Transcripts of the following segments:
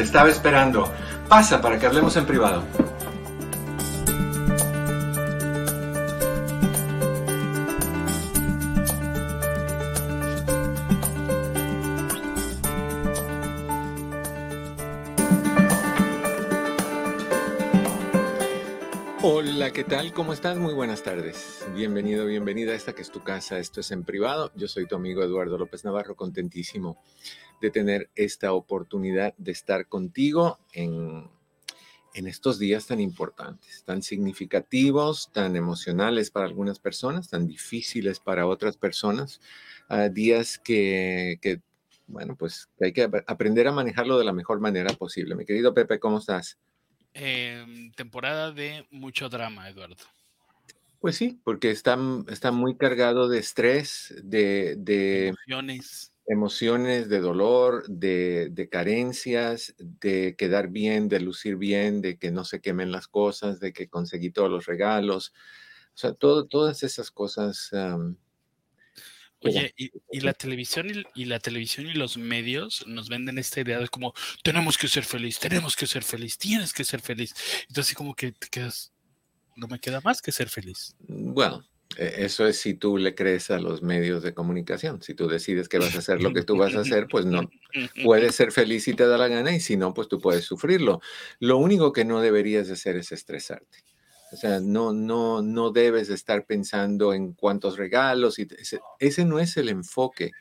Te estaba esperando. Pasa para que hablemos en privado. Hola, ¿qué tal? ¿Cómo estás? Muy buenas tardes. Bienvenido, bienvenida a esta que es tu casa. Esto es en privado. Yo soy tu amigo Eduardo López Navarro, contentísimo de tener esta oportunidad de estar contigo en, en estos días tan importantes, tan significativos, tan emocionales para algunas personas, tan difíciles para otras personas, ah, días que, que, bueno, pues hay que aprender a manejarlo de la mejor manera posible. Mi querido Pepe, ¿cómo estás? Eh, temporada de mucho drama, Eduardo. Pues sí, porque está, está muy cargado de estrés, de, de emociones emociones de dolor, de, carencias, de quedar bien, de lucir bien, de que no se quemen las cosas, de que conseguí todos los regalos. O sea, todo, todas esas cosas. Oye, y, la televisión y, la televisión y los medios nos venden esta idea de como tenemos que ser feliz, tenemos que ser feliz, tienes que ser feliz. Entonces, como que te quedas, no me queda más que ser feliz. Bueno, e, eso es si tú le crees a los medios de comunicación. Si tú decides que vas a hacer lo que tú vas a hacer, pues no. Puedes ser feliz si te da la gana y si no, pues tú puedes sufrirlo. Lo único que no deberías de hacer es estresarte. O sea, no, no, no debes estar pensando en cuántos regalos. Y ese, no es el enfoque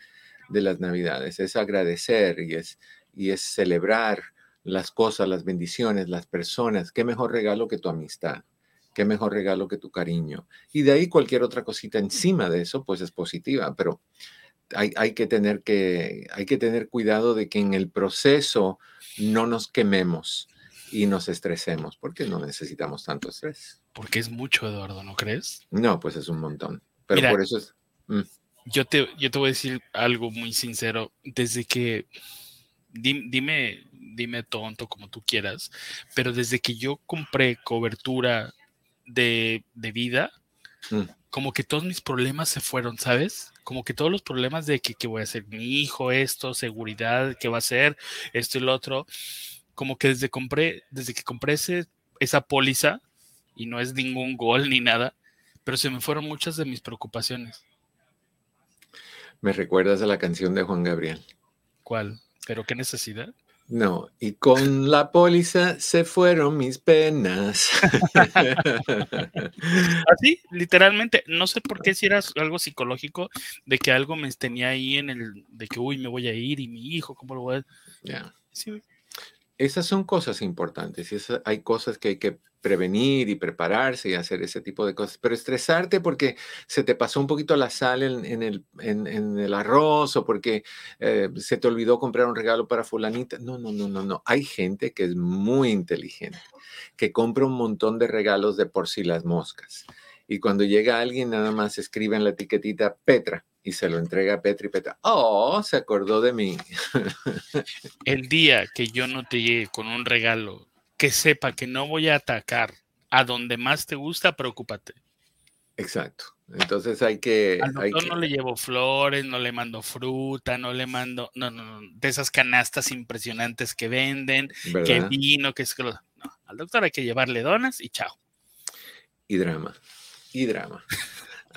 de las navidades. Es agradecer y es, y es celebrar las cosas, las bendiciones, las personas. ¿Qué mejor regalo que tu amistad? qué mejor regalo que tu cariño. Y de ahí cualquier otra cosita encima de eso, pues es positiva, pero hay, hay, que tener que, hay que tener cuidado de que en el proceso no nos quememos y nos estresemos, porque no necesitamos tanto estrés. Porque es mucho, Eduardo, ¿no crees? No, pues es un montón. Pero por eso es... Mm. Yo, te, yo te voy a decir algo muy sincero. Desde que... Dime, dime tonto como tú quieras, pero desde que yo compré cobertura de, vida, mm. como que todos mis problemas se fueron, ¿sabes? Como que todos los problemas de que, voy a hacer mi hijo, esto, seguridad, qué va a ser, esto y lo otro, como que desde, compré, desde que compré esa póliza, y no es ningún gol ni nada, pero se me fueron muchas de mis preocupaciones. Me recuerdas a la canción de Juan Gabriel. ¿Cuál? ¿Pero qué necesidad? No, y con la póliza se fueron mis penas. Así, literalmente, no sé por qué si era algo psicológico de que algo me tenía ahí en el, de que, uy, me voy a ir y mi hijo, ¿cómo lo voy a...? Ya. Sí, esas son cosas importantes y hay cosas que hay que prevenir y prepararse y hacer ese tipo de cosas, pero estresarte porque se te pasó un poquito la sal en, el, arroz o porque eh, se te olvidó comprar un regalo para fulanita. No, no, no, no, no. Hay gente que es muy inteligente, que compra un montón de regalos de por sí las moscas. Y cuando llega alguien, nada más escribe en la etiquetita Petra y se lo entrega a Petri Petra. Oh, se acordó de mí. El día que yo no te llegue con un regalo que sepa que no voy a atacar a donde más te gusta, preocúpate. Exacto. Entonces hay que. Al doctor no le llevo flores, no le mando fruta, no le mando. No, no, no. De esas canastas impresionantes que venden, que vino, que es que. No, al doctor hay que llevarle donas y chao. Y drama. Y drama.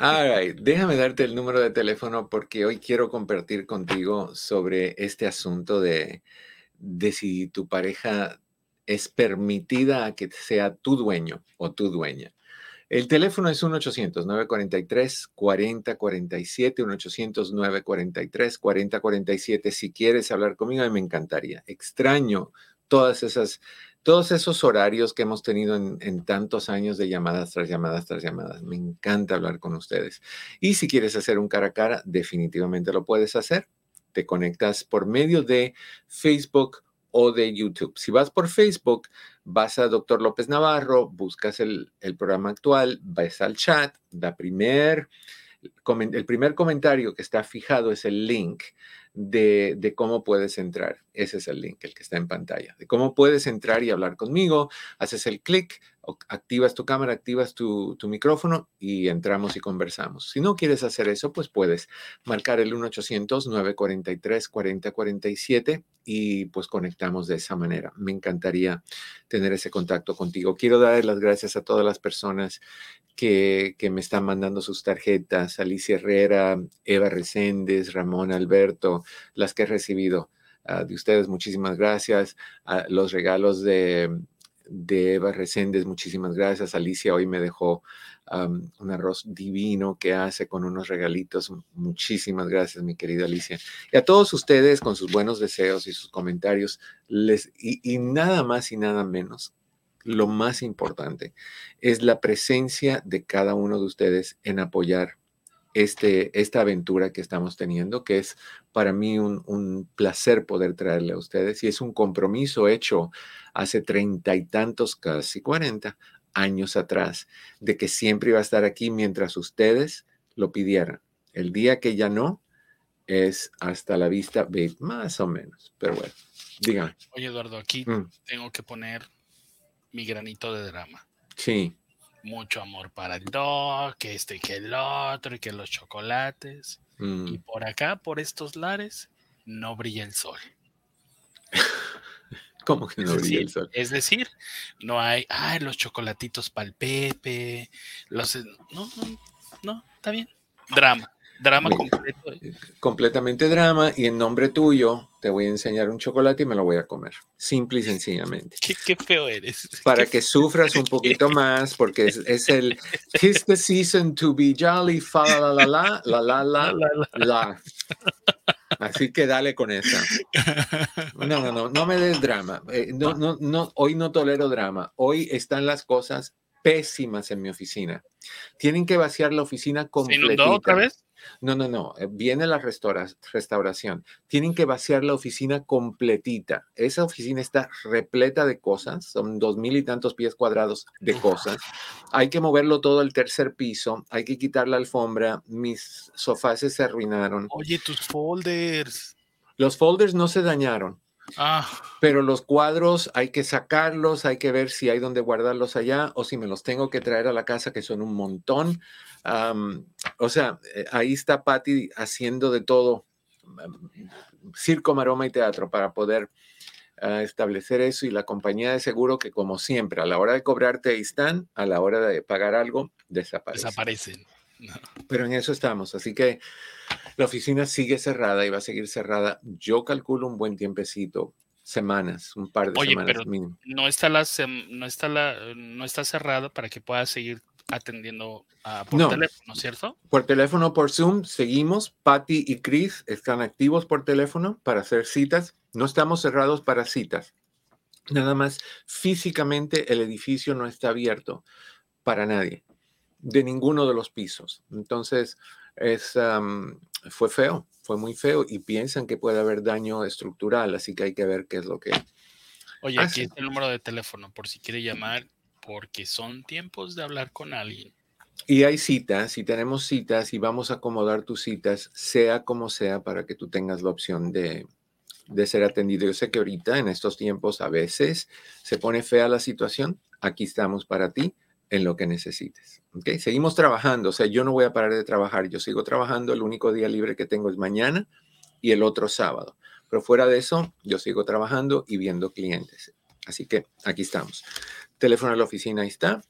All déjame darte el número de teléfono porque hoy quiero compartir contigo sobre este asunto de, si tu pareja es permitida a que sea tu dueño o tu dueña. El teléfono es 1-800-943-4047, 1-800-943-4047. Si quieres hablar conmigo, me encantaría. Extraño todas esas todos esos horarios que hemos tenido en, tantos años de llamadas tras llamadas tras llamadas. Me encanta hablar con ustedes. Y si quieres hacer un cara a cara, definitivamente lo puedes hacer. Te conectas por medio de Facebook o de YouTube. Si vas por Facebook, vas a Doctor López Navarro, buscas el, programa actual, vas al chat, primer, el primer comentario que está fijado es el link de, cómo puedes entrar. Ese es el link, el que está en pantalla. De cómo puedes entrar y hablar conmigo. Haces el clic, activas tu cámara, activas tu, micrófono y entramos y conversamos. Si no quieres hacer eso, pues puedes marcar el 1-800-943-4047 y pues conectamos de esa manera. Me encantaría tener ese contacto contigo. Quiero dar las gracias a todas las personas que, me están mandando sus tarjetas, Alicia Herrera, Eva Reséndez, Ramón Alberto, las que he recibido ah, de ustedes, muchísimas gracias. Ah, los regalos de, de Eva Reséndez, muchísimas gracias. Alicia hoy me dejó un arroz divino que hace con unos regalitos. Muchísimas gracias, mi querida Alicia. Y a todos ustedes con sus buenos deseos y sus comentarios, les, y nada más y nada menos lo más importante es la presencia de cada uno de ustedes en apoyar este, esta aventura que estamos teniendo, que es para mí un, placer poder traerle a ustedes y es un compromiso hecho hace treinta y tantos, casi cuarenta años atrás, de que siempre iba a estar aquí mientras ustedes lo pidieran. El día que ya no, es hasta la vista, más o menos, pero bueno, dígame. Oye, Eduardo, aquí mm. tengo que poner mi granito de drama. Sí. Mucho amor para el dog, que este y que el otro, y que los chocolates. Mm. Y por acá, por estos lares, no brilla el sol. ¿Cómo que no brilla el sol? Es decir, no hay, ay, los chocolatitos para el Pepe, los... No, no, no, está bien. Drama drama completo. ¿eh? Completamente drama y en nombre tuyo te voy a enseñar un chocolate y me lo voy a comer. Simple y sencillamente. Qué, feo eres. Para que sufras un poquito más porque es, el Tis the season to be jolly, fa la la la, la la la la. la. Así que dale con esa. No, no, no, no me des drama. Eh, no, no, no, hoy no tolero drama. Hoy están las cosas pésimas en mi oficina. Tienen que vaciar la oficina completita. ¿Se otra vez? No, no, no. Eh, viene la restauración. Tienen que vaciar la oficina completita. Esa oficina está repleta de cosas. Son dos mil y tantos pies cuadrados de cosas. Hay que moverlo todo al tercer piso. Hay que quitar la alfombra. Mis sofás se arruinaron. Oye, tus folders. Los folders no se dañaron. Ah. Pero los cuadros hay que sacarlos, hay que ver si hay donde guardarlos allá o si me los tengo que traer a la casa, que son un montón o sea, eh, ahí está Patty haciendo de todo, circo, maroma y teatro para poder ah, establecer eso y la compañía de seguro que como siempre, a la hora de cobrarte ahí están, a la hora de pagar algo, desaparecen. Desaparecen. Pero en eso estamos, así que la oficina sigue cerrada y va a seguir cerrada. Yo calculo un buen tiempecito, semanas, un par de semanas mínimo. No está la, no está la, no está cerrada para que pueda seguir atendiendo ah, por teléfono, ¿cierto? Por teléfono, por Zoom, seguimos. Patty y Chris están activos por teléfono para hacer citas. No estamos cerrados para citas. Nada más, físicamente el edificio no está abierto para nadie, de ninguno de los pisos. Entonces, es, fue feo, fue muy feo y piensan que puede haber daño estructural, así que hay que ver qué es lo que... Oye, aquí está el número de teléfono por si quiere llamar porque son tiempos de hablar con alguien. Y hay citas, y tenemos citas, y vamos a acomodar tus citas, sea como sea, para que tú tengas la opción de, ser atendido. Yo sé que ahorita, en estos tiempos, a veces se pone fea la situación. Aquí estamos para ti en lo que necesites. ¿okay? Seguimos trabajando, o sea, yo no voy a parar de trabajar, yo sigo trabajando, el único día libre que tengo es mañana y el otro sábado. Pero fuera de eso, yo sigo trabajando y viendo clientes. Así que aquí estamos teléfono de la oficina ahí está.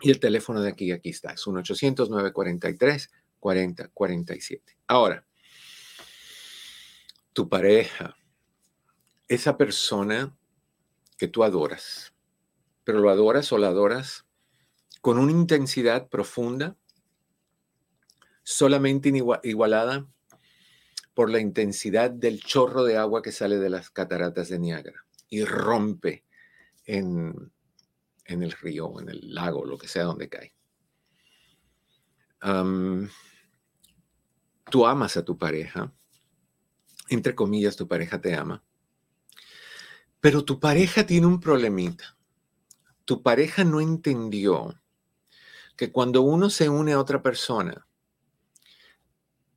Y el teléfono de aquí, aquí está. Es un 800-943-4047. Ahora, tu pareja, esa persona que tú adoras, pero lo adoras o la adoras con una intensidad profunda, solamente igualada por la intensidad del chorro de agua que sale de las cataratas de Niágara y rompe en en el río, en el lago, lo que sea donde cae. tú amas a tu pareja, entre comillas, tu pareja te ama, Pero tu pareja tiene un problemita. Tu pareja no entendió que cuando uno se une a otra persona,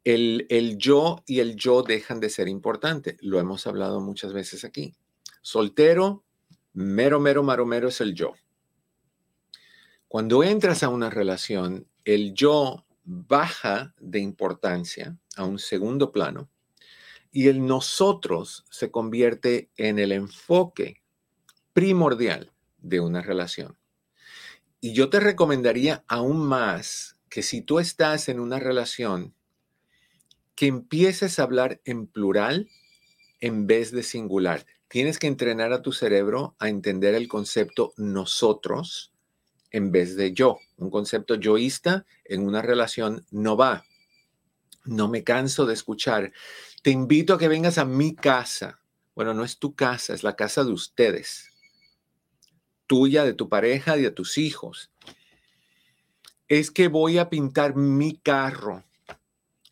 el, el, yo y el yo dejan de ser importante. Lo hemos hablado muchas veces aquí. Soltero, mero, mero, maromero es el yo. Cuando entras a una relación, el yo baja de importancia a un segundo plano y el nosotros se convierte en el enfoque primordial de una relación. Y yo te recomendaría aún más que si tú estás en una relación, que empieces a hablar en plural en vez de singular. Tienes que entrenar a tu cerebro a entender el concepto nosotros en vez de yo. Un concepto yoísta en una relación no va. No me canso de escuchar. Te invito a que vengas a mi casa. Bueno, no es tu casa, es la casa de ustedes. Tuya, de tu pareja y de tus hijos. Es que voy a pintar mi carro.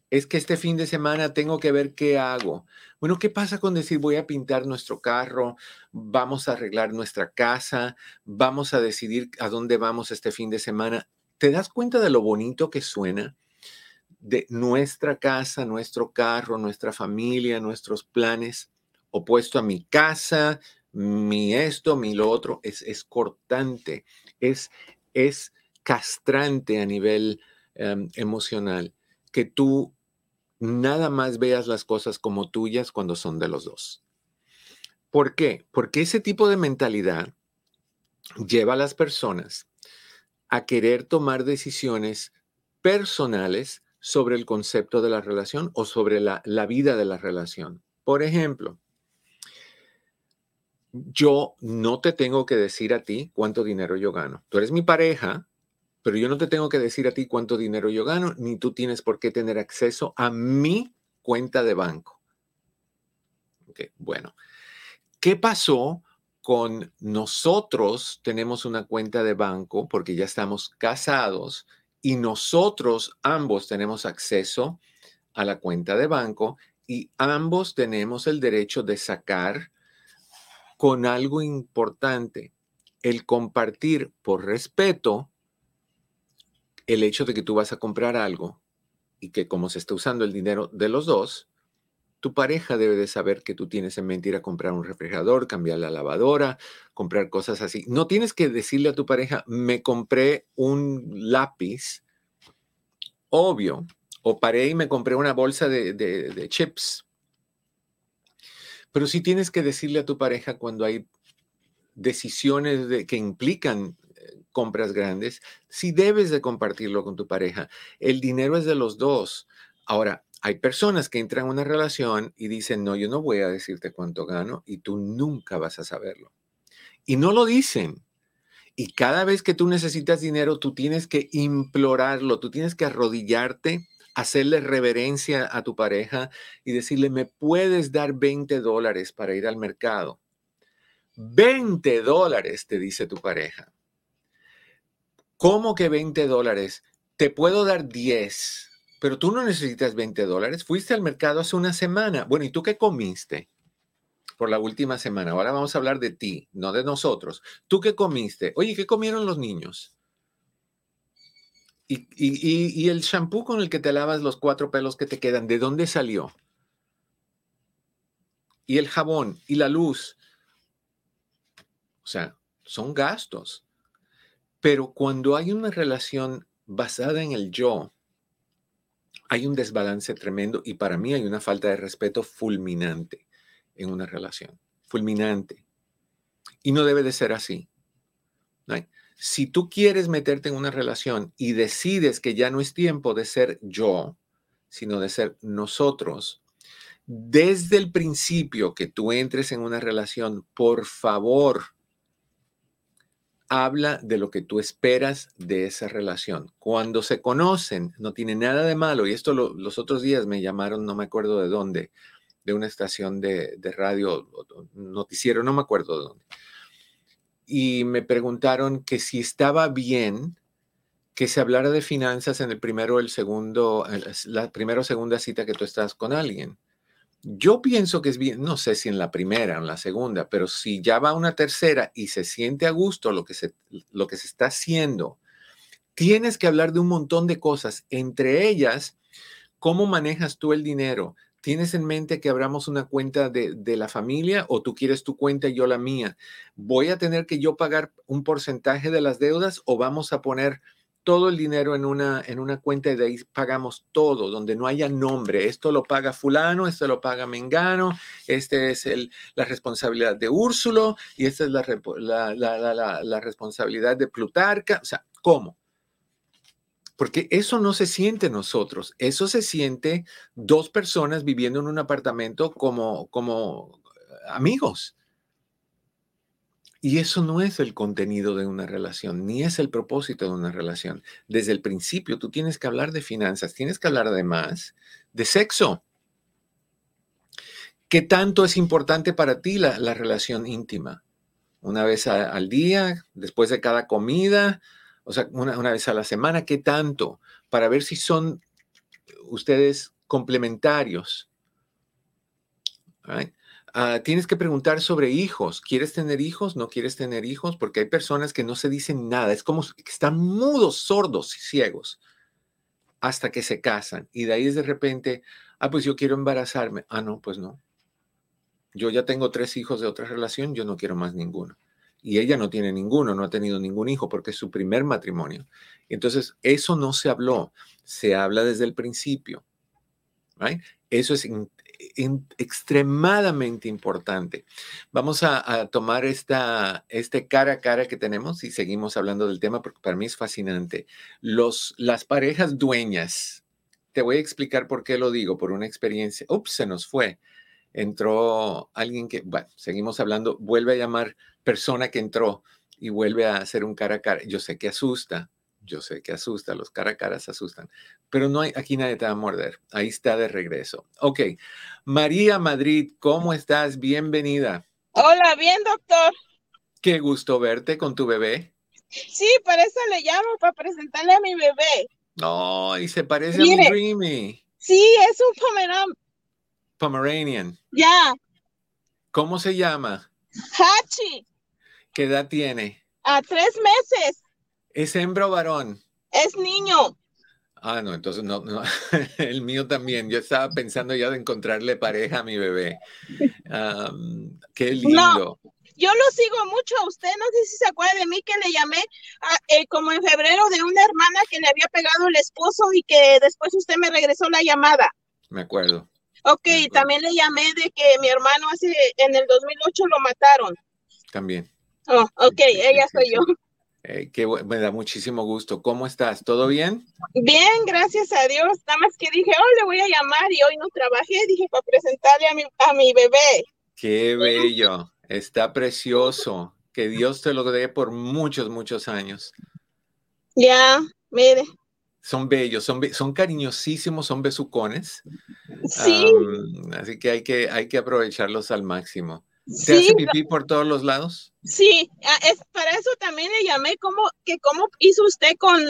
Es que este fin de semana tengo que ver qué hago. Bueno, ¿qué pasa con decir voy a pintar nuestro carro, vamos a arreglar nuestra casa, vamos a decidir a dónde vamos este fin de semana? ¿Te das cuenta de lo bonito que suena? De nuestra casa, nuestro carro, nuestra familia, nuestros planes, opuesto a mi casa, mi esto, mi lo otro, es, es cortante, es, es castrante a nivel em, emocional que tú nada más veas las cosas como tuyas cuando son de los dos. ¿Por qué? Porque ese tipo de mentalidad lleva a las personas a querer tomar decisiones personales sobre el concepto de la relación o sobre la, la vida de la relación. Por ejemplo, yo no te tengo que decir a ti cuánto dinero yo gano. Tú eres mi pareja, pero yo no te tengo que decir a ti cuánto dinero yo gano, ni tú tienes por qué tener acceso a mi cuenta de banco. bueno, ¿qué pasó con nosotros? Tenemos una cuenta de banco porque ya estamos casados y nosotros ambos tenemos acceso a la cuenta de banco y ambos tenemos el derecho de sacar con algo importante, el compartir por respeto el hecho de que tú vas a comprar algo y que como se está usando el dinero de los dos, tu pareja debe de saber que tú tienes en mente ir a comprar un refrigerador, cambiar la lavadora, comprar cosas así. No tienes que decirle a tu pareja, me compré un lápiz, obvio, o paré y me compré una bolsa de, chips. Pero sí tienes que decirle a tu pareja cuando hay decisiones de, que implican compras grandes, si debes de compartirlo con tu pareja. El dinero es de los dos. Ahora, hay personas que entran en una relación y dicen, no, yo no voy a decirte cuánto gano y tú nunca vas a saberlo. Y no lo dicen. Y cada vez que tú necesitas dinero, tú tienes que implorarlo, tú tienes que arrodillarte, hacerle reverencia a tu pareja y decirle, ¿me puedes dar 20 dólares para ir al mercado? 20 dólares, te dice tu pareja. ¿Cómo que 20 dólares? Te puedo dar 10, pero tú no necesitas 20 dólares. Fuiste al mercado hace una semana. Bueno, ¿y tú qué comiste? por la última semana. Ahora vamos a hablar de ti, no de nosotros. ¿Tú qué comiste? Oye, ¿qué comieron los niños? Y, el shampoo con el que te lavas los cuatro pelos que te quedan, ¿de dónde salió? Y el jabón y la luz. O sea, son gastos. Pero cuando hay una relación basada en el yo, hay un desbalance tremendo y para mí hay una falta de respeto fulminante en una relación. Fulminante. Y no debe de ser así. Si tú quieres meterte en una relación y decides que ya no es tiempo de ser yo, sino de ser nosotros, desde el principio que tú entres en una relación, por favor, habla de lo que tú esperas de esa relación. Cuando se conocen, no tiene nada de malo. Y esto los otros días me llamaron, no me acuerdo de dónde, de una estación de, de radio, noticiero, no me acuerdo de dónde. Y me preguntaron que si estaba bien que se hablara de finanzas en el primero el segundo, la primera o segunda cita que tú estás con alguien. Yo pienso que es bien, no sé si en la primera o en la segunda, pero si ya va una tercera y se siente a gusto lo que se, lo que se está haciendo, tienes que hablar de un montón de cosas, entre ellas, cómo manejas tú el dinero. ¿Tienes en mente que abramos una cuenta de, de, la familia o tú quieres tu cuenta y yo la mía? ¿Voy a tener que yo pagar un porcentaje de las deudas o vamos a poner todo el dinero en una, en una cuenta y de ahí pagamos todo, donde no haya nombre. Esto lo paga fulano, esto lo paga Mengano, este es el, la responsabilidad de Úrsulo y esta es la, la, la, responsabilidad de Plutarca. O sea, ¿cómo? Porque eso no se siente nosotros, eso se siente dos personas viviendo en un apartamento como, como amigos. Y eso no es el contenido de una relación, ni es el propósito de una relación. Desde el principio tú tienes que hablar de finanzas, tienes que hablar además de sexo. ¿Qué tanto es importante para ti la, relación íntima? Una vez al día, después de cada comida, o sea, una, vez a la semana, ¿qué tanto? Para ver si son ustedes complementarios. Ah, tienes que preguntar sobre hijos. ¿Quieres tener hijos? ¿No quieres tener hijos? Porque hay personas que no se dicen nada. Es como que están mudos, sordos y ciegos hasta que se casan. Y de ahí es de repente, ah, pues yo quiero embarazarme. Ah, no, pues no. Yo ya tengo tres hijos de otra relación, yo no quiero más ninguno. Y ella no tiene ninguno, no ha tenido ningún hijo porque es su primer matrimonio. Entonces, eso no se habló, se habla desde el principio. Eso es extremadamente importante. Vamos a, tomar esta, este cara a cara que tenemos y seguimos hablando del tema porque para mí es fascinante. Los, las parejas dueñas, te voy a explicar por qué lo digo, por una experiencia. Ups, se nos fue. Entró alguien que, bueno, seguimos hablando, vuelve a llamar persona que entró y vuelve a hacer un cara a cara. Yo sé que asusta, yo sé que asusta, los cara a caras asustan, pero no hay, aquí nadie te va a morder. Ahí está de regreso. Ok, María Madrid, ¿cómo estás? Bienvenida. Hola, bien, doctor. Qué gusto verte con tu bebé. Sí, por eso le llamo, para presentarle a mi bebé. No, y se parece a mi Dreamy. Sí, es un Pomeranian. Pomeranian. Ya. ¿Cómo se llama? Hachi. ¿Qué edad tiene? A tres meses. ¿Es hembra o varón? Es niño. Ah, no, entonces no, el mío también. Yo estaba pensando ya de encontrarle pareja a mi bebé. qué lindo. yo lo sigo mucho a usted, no sé si se acuerda de mí que le llamé eh, como en febrero de una hermana que le había pegado el esposo y que después usted me regresó la llamada. Me acuerdo. Ok, también le llamé de que mi hermano hace, en el 2008 lo mataron. También. Oh, ok, ella soy yo. Eh, que me da muchísimo gusto. ¿Cómo estás? ¿Todo bien? Bien, gracias a Dios. Nada más que dije, oh, le voy a llamar y hoy no trabajé, dije, para presentarle a mi, a mi bebé. Qué bello, está precioso. Que Dios te lo dé por muchos, muchos años. Ya, mire. Son bellos, son, son cariñosísimos, son besucones. Sí. así que hay, que hay que aprovecharlos al máximo. ¿Te hace pipí por todos los lados? Sí, es, para eso también le llamé, como, que ¿cómo hizo usted con,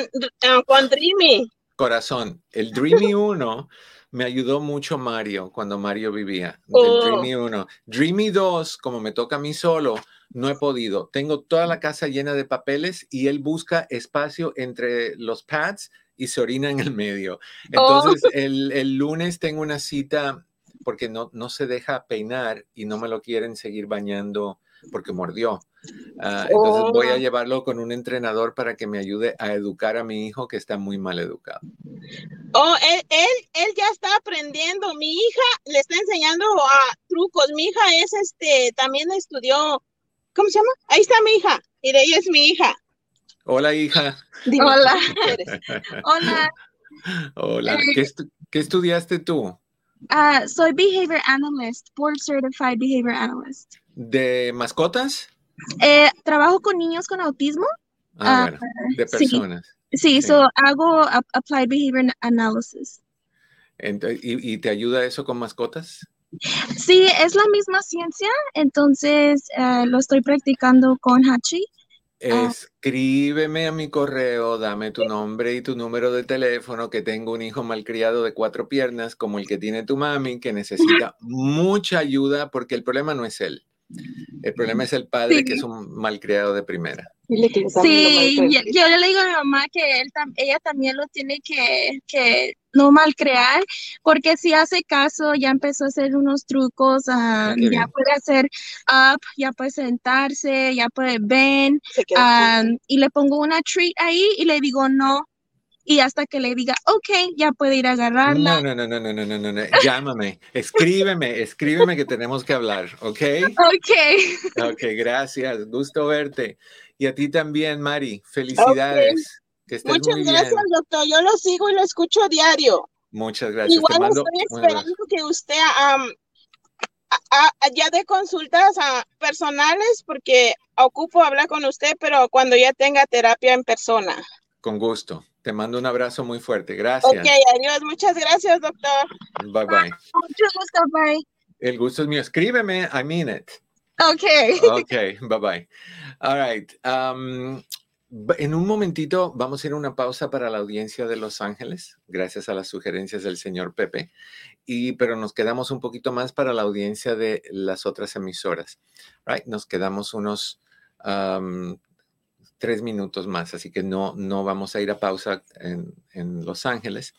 ah, con Dreamy? Corazón, el Dreamy 1 me ayudó mucho Mario cuando Mario vivía. El Dreamy 1. Dreamy 2, como me toca a mí solo, no he podido. Tengo toda la casa llena de papeles y él busca espacio entre los pads y se orina en el medio. Oh. Entonces, el, el lunes tengo una cita porque no, no se deja peinar y no me lo quieren seguir bañando porque mordió. Ah, entonces voy a oh. llevarlo con un entrenador para que me ayude a educar a mi hijo que está muy mal educado. Oh, él, él, él ya está aprendiendo. Mi hija le está enseñando a trucos. Mi hija es este, también estudió, ¿cómo se llama? Ahí está mi hija. Y de ella es mi hija. Hola, hija. Hola. Hola. Hola. ¿Qué, ¿Qué estudiaste tú? Uh, soy Behavior Analyst, Board Certified Behavior Analyst. ¿De mascotas? Eh, trabajo con niños con autismo. Ah, uh, bueno, de personas. Sí, sí, hago Applied Behavior Analysis. ¿y, te ayuda eso con mascotas? Sí, es la misma ciencia, entonces uh, lo estoy practicando con Hachi. Escríbeme a mi correo, dame tu nombre y tu número de teléfono, que tengo un hijo malcriado de cuatro piernas, como el que tiene tu mami, que necesita mucha ayuda, porque el problema no es él. El problema es el padre, que es un malcriado de primera. Sí, yo, le digo a mi mamá que él, ella también lo tiene que, que no malcrear, porque si hace caso, ya empezó a hacer unos trucos, ah, ya puede hacer up, ya puede sentarse, ya puede ven, ah, y le pongo una treat ahí y le digo no, y hasta que le diga, ok, ya puede ir a agarrarla. No, no, no, no, no, no, no, no, llámame, escríbeme, escríbeme que tenemos que hablar, ¿ok? Ok. Ok, gracias, gusto verte. Y a ti también, Mari, felicidades. Muchas gracias, doctor. Yo lo sigo y lo escucho diario. Muchas gracias. Igual estoy esperando que usted ya dé consultas a personales porque ocupo hablar con usted, pero cuando ya tenga terapia en persona. Con gusto. Te mando un abrazo muy fuerte. Gracias. Ok, adiós. Muchas gracias, doctor. Bye bye. Mucho gusto, bye. El gusto es mío. Escríbeme. I mean it. Ok. Ok, bye bye. All right. Um, en un momentito vamos a ir a una pausa para la audiencia de Los Ángeles, gracias a las sugerencias del señor Pepe, y, pero nos quedamos un poquito más para la audiencia de las otras emisoras. Right? Nos quedamos unos tres minutos más, así que no, no vamos a ir a pausa en, en, Los Ángeles.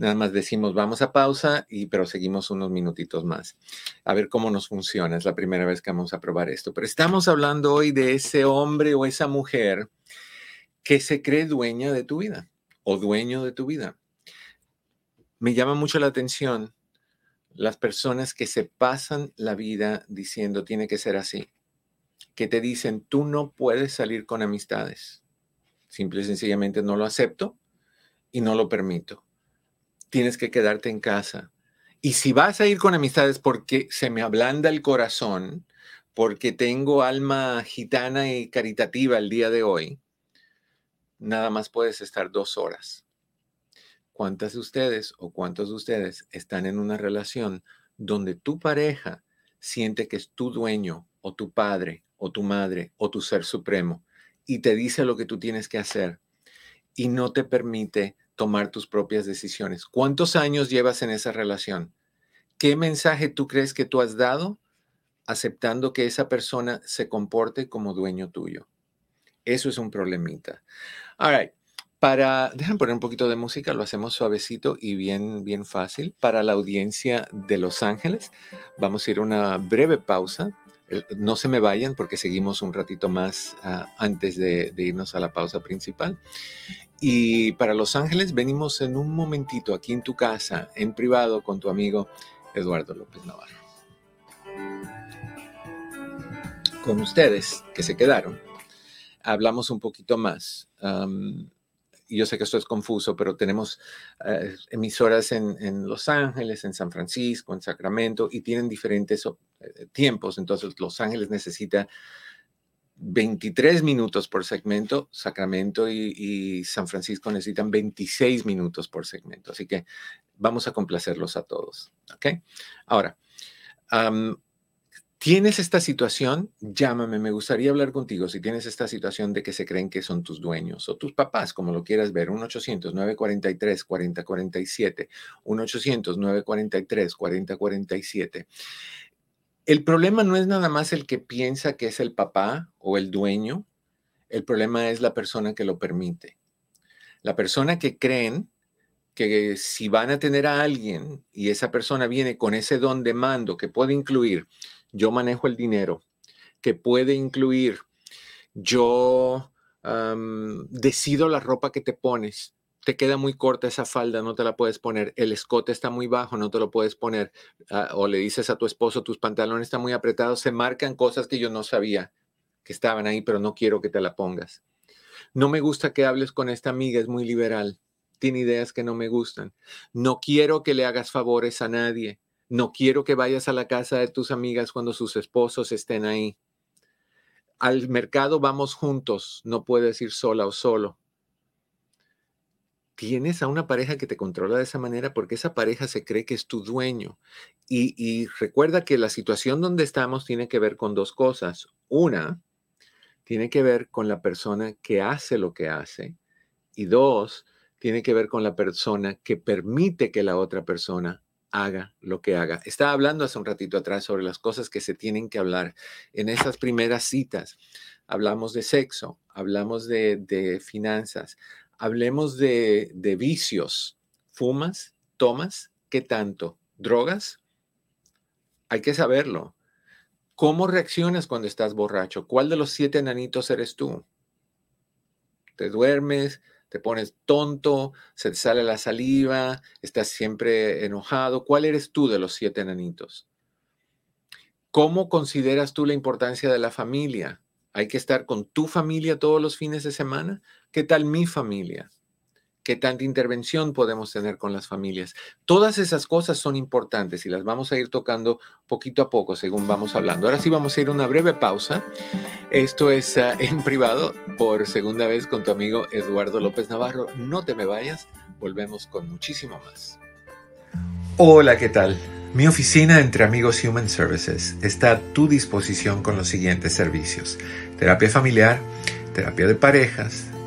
Nada más decimos vamos a pausa, y, pero seguimos unos minutitos más. A ver cómo nos funciona. Es la primera vez que vamos a probar esto. Pero estamos hablando hoy de ese hombre o esa mujer que se cree dueña de tu vida o dueño de tu vida. Me llama mucho la atención las personas que se pasan la vida diciendo tiene que ser así que te dicen, tú no puedes salir con amistades. Simple y sencillamente no lo acepto y no lo permito. Tienes que quedarte en casa. Y si vas a ir con amistades porque se me ablanda el corazón, porque tengo alma gitana y caritativa el día de hoy, nada más puedes estar dos horas. ¿Cuántas de ustedes o cuántos de ustedes están en una relación donde tu pareja siente que es tu dueño o tu padre o tu madre o tu ser supremo y te dice lo que tú tienes que hacer y no te permite tomar tus propias decisiones. ¿Cuántos años llevas en esa relación? ¿Qué mensaje tú crees que tú has dado aceptando que esa persona se comporte como dueño tuyo? Eso es un problemita. All right. Para, dejan poner un poquito de música, lo hacemos suavecito y bien, bien fácil. Para la audiencia de Los Ángeles, vamos a ir a una breve pausa no se me vayan porque seguimos un ratito más ah, antes de, irnos a la pausa principal. Y para Los Ángeles venimos en un momentito aquí en tu casa, en privado, con tu amigo Eduardo López Navarro. Con ustedes que se quedaron, hablamos un poquito más yo sé que esto es confuso, pero tenemos eh, emisoras en, Los Ángeles, en San Francisco, en Sacramento, y tienen diferentes eh, tiempos. Entonces, Los Ángeles necesita 23 minutos por segmento, Sacramento y, San Francisco necesitan 26 minutos por segmento. Así que vamos a complacerlos a todos. ¿Ok? Ahora, ¿Tienes esta situación? Llámame, me gustaría hablar contigo si tienes esta situación de que se creen que son tus dueños o tus papás, como lo quieras ver. 1-800-943-4047. 1-800-943-4047. El problema no es nada más el que piensa que es el papá o el dueño. El problema es la persona que lo permite. La persona que creen que si van a tener a alguien y esa persona viene con ese don de mando que puede incluir yo manejo el dinero, que puede incluir, yo decido la ropa que te pones. Te queda muy corta esa falda, no te la puedes poner. El escote está muy bajo, no te lo puedes poner. Ah, o le dices a tu esposo, tus pantalones están muy apretados. Se marcan cosas que yo no sabía que estaban ahí, pero no quiero que te la pongas. No me gusta que hables con esta amiga, es muy liberal. Tiene ideas que no me gustan. No quiero que le hagas favores a nadie. No quiero que vayas a la casa de tus amigas cuando sus esposos estén ahí. Al mercado vamos juntos, no puedes ir sola o solo. Tienes a una pareja que te controla de esa manera porque esa pareja se cree que es tu dueño. Y, recuerda que la situación donde estamos tiene que ver con dos cosas. Una, tiene que ver con la persona que hace lo que hace. Y dos, tiene que ver con la persona que permite que la otra persona haga lo que haga. Estaba hablando hace un ratito atrás sobre las cosas que se tienen que hablar en esas primeras citas. Hablamos de sexo, hablamos de, finanzas, hablemos de, vicios. ¿Fumas? ¿Tomas? ¿Qué tanto? ¿Drogas? Hay que saberlo. ¿Cómo reaccionas cuando estás borracho? ¿Cuál de los siete enanitos eres tú? ¿Te duermes? te pones tonto, se te sale la saliva, estás siempre enojado. ¿Cuál eres tú de los siete enanitos? ¿Cómo consideras tú la importancia de la familia? ¿Hay que estar con tu familia todos los fines de semana? ¿Qué tal mi familia? qué tanta intervención podemos tener con las familias. Todas esas cosas son importantes y las vamos a ir tocando poquito a poco según vamos hablando. Ahora sí vamos a ir a una breve pausa. Esto es ah, en privado por segunda vez con tu amigo Eduardo López Navarro. No te me vayas, volvemos con muchísimo más. Hola, ¿qué tal? Mi oficina entre amigos Human Services está a tu disposición con los siguientes servicios. Terapia familiar, terapia de parejas,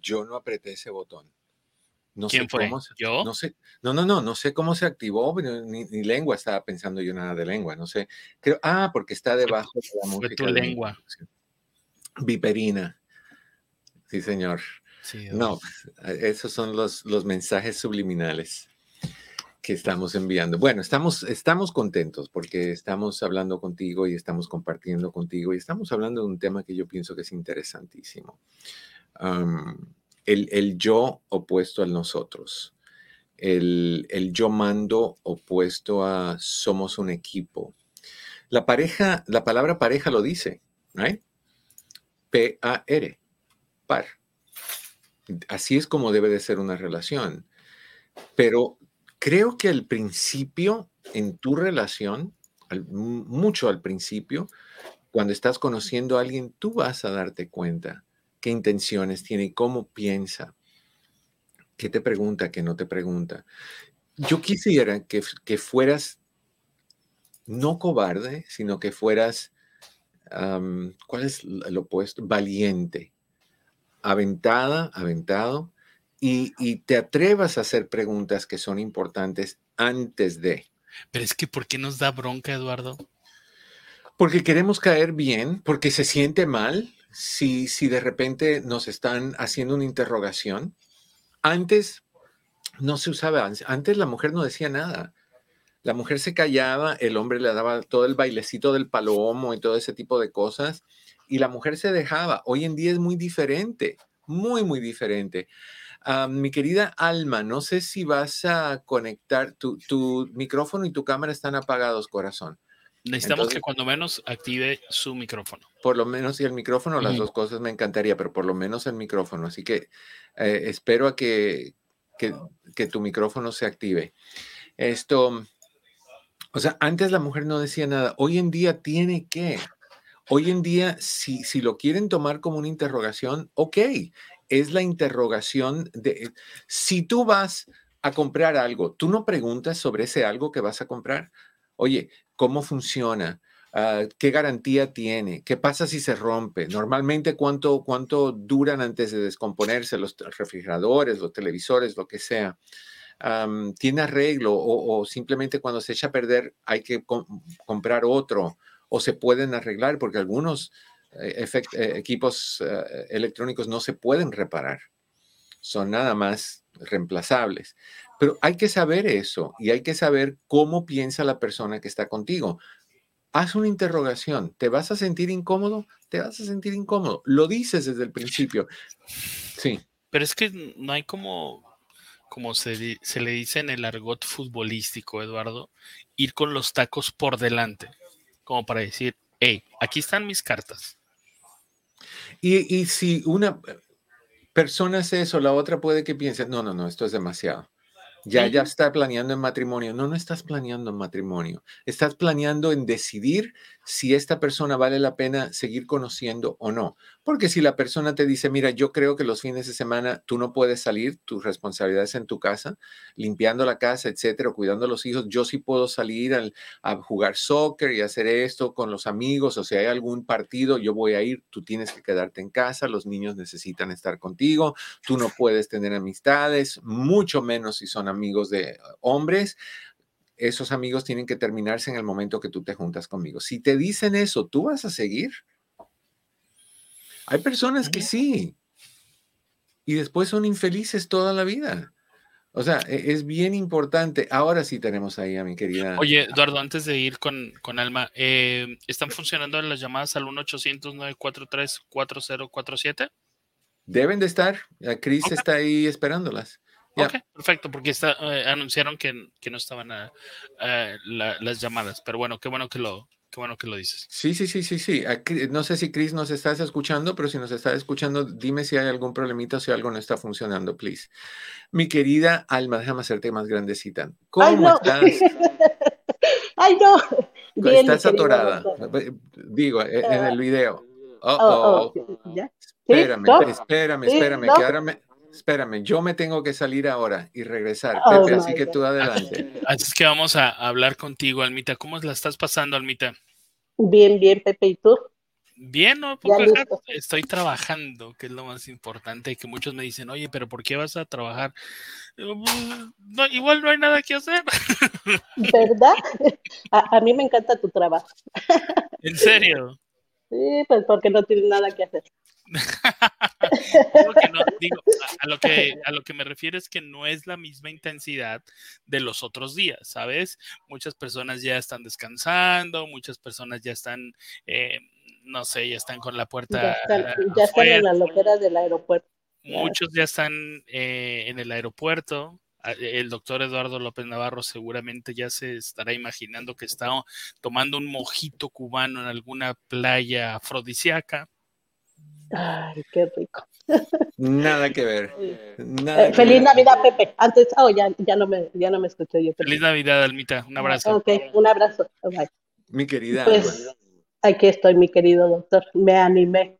Yo no apreté ese botón. No ¿Quién sé fue? Cómo ¿Yo? No sé. No, no, no. No sé cómo se activó. Ni, ni, lengua estaba pensando yo nada de lengua. No sé. Creo, ah, porque está debajo de la música. Fue tu lengua. Viperina. Sí, señor. Sí, no, esos son los, los mensajes subliminales que estamos enviando. Bueno, estamos, estamos contentos porque estamos hablando contigo y estamos compartiendo contigo y estamos hablando de un tema que yo pienso que es interesantísimo. El, el, yo opuesto al nosotros. El, el, yo mando opuesto a somos un equipo. La pareja, la palabra pareja lo dice, ¿right? P-A-R, par. Así es como debe de ser una relación. Pero creo que al principio, en tu relación, mucho al principio, cuando estás conociendo a alguien, tú vas a darte cuenta qué intenciones tiene y cómo piensa, qué te pregunta, qué no te pregunta. Yo quisiera que, que fueras no cobarde, sino que fueras, ¿cuál es lo opuesto? Valiente, aventada, aventado, y, te atrevas a hacer preguntas que son importantes antes de. Pero es que, ¿por qué nos da bronca, Eduardo? Porque queremos caer bien, porque se siente mal si, si de repente nos están haciendo una interrogación. Antes no se usaba, antes la mujer no decía nada. La mujer se callaba, el hombre le daba todo el bailecito del palomo y todo ese tipo de cosas, y la mujer se dejaba. Hoy en día es muy diferente, muy, muy diferente. Ah, mi querida Alma, no sé si vas a conectar, tu, micrófono y tu cámara están apagados, corazón. Necesitamos que cuando menos active su micrófono. Por lo menos y el micrófono, las dos cosas me encantaría, pero por lo menos el micrófono. Así que eh, espero a que, que, tu micrófono se active. Esto, o sea, antes la mujer no decía nada, hoy en día tiene que. Hoy en día, si, si lo quieren tomar como una interrogación, ok, es la interrogación de si tú vas a comprar algo, tú no preguntas sobre ese algo que vas a comprar. Oye, ¿cómo funciona? Ah, ¿Qué garantía tiene? ¿Qué pasa si se rompe? Normalmente, ¿cuánto, ¿cuánto duran antes de descomponerse los refrigeradores, los televisores, lo que sea? ¿Tiene arreglo o, simplemente cuando se echa a perder hay que comprar otro? ¿O se pueden arreglar? Porque algunos eh, eh, equipos eh, electrónicos no se pueden reparar, son nada más reemplazables. Pero hay que saber eso y hay que saber cómo piensa la persona que está contigo. Haz una interrogación. ¿Te vas a sentir incómodo? Te vas a sentir incómodo. Lo dices desde el principio. Sí. Pero es que no hay como, como se, se le dice en el argot futbolístico, Eduardo, ir con los tacos por delante, como para decir, hey, aquí están mis cartas. Y, y si una persona hace eso, la otra puede que piense, no, no, no, esto es demasiado. Ya, ya está planeando en matrimonio. No, no estás planeando en matrimonio. Estás planeando en decidir si esta persona vale la pena seguir conociendo o no. Porque si la persona te dice, mira, yo creo que los fines de semana tú no puedes salir, tus responsabilidades en tu casa, limpiando la casa, etcétera, cuidando a los hijos, yo sí puedo salir a jugar soccer y hacer esto con los amigos, o si hay algún partido, yo voy a ir, tú tienes que quedarte en casa, los niños necesitan estar contigo, tú no puedes tener amistades, mucho menos si son amigos de hombres esos amigos tienen que terminarse en el momento que tú te juntas conmigo. Si te dicen eso, ¿tú vas a seguir? Hay personas que sí. Y después son infelices toda la vida. O sea, e, es bien importante. Ahora sí tenemos ahí a mi querida. Oye, Eduardo, antes de ir con, Alma, eh, ¿están funcionando las llamadas al 1-800-943-4047? Deben de estar. Cris está ahí esperándolas. Ok, perfecto, porque está, eh, anunciaron que, no estaban ah, ah, las llamadas, pero bueno, qué bueno que lo, qué bueno que lo dices. Sí, sí, sí, sí, sí. no sé si Chris nos estás escuchando, pero si nos estás escuchando, dime si hay algún problemita o si algo no está funcionando, please. Mi querida Alma, déjame hacerte más grandecita. ¿Cómo estás? Ay, no. estás atorada. Digo, e, en el video. Oh, oh. oh. Espérame, espérame, espérame, que ahora me, Espérame, yo me tengo que salir ahora y regresar, oh Pepe, así que tú adelante. Así es que vamos a hablar contigo, Almita. ¿Cómo la estás pasando, Almita? Bien, bien, Pepe, ¿y tú? Bien, ¿no? estoy trabajando, que es lo más importante, que muchos me dicen, oye, pero ¿por qué vas a trabajar? Pues, igual no hay nada que hacer. ¿Verdad? A, a mí me encanta tu trabajo. ¿En serio? Sí, pues porque no tienes nada que hacer. a, lo que, a lo que me refiero es que no es la misma intensidad de los otros días, ¿sabes? Muchas personas ya están descansando, muchas personas ya están, eh, no sé, ya están con la puerta. Ya están, en la loquera del aeropuerto. Muchos ya están eh, en el aeropuerto, el doctor Eduardo López Navarro seguramente ya se estará imaginando que está tomando un mojito cubano en alguna playa afrodisíaca. Ay, qué rico. Nada que ver. Eh, feliz Navidad, Pepe. Antes, oh, ya, ya, no me, ya no me escucho yo. Feliz Navidad, Almita. Un abrazo. Ok, un abrazo. Mi querida. Pues, aquí estoy, mi querido doctor. Me animé.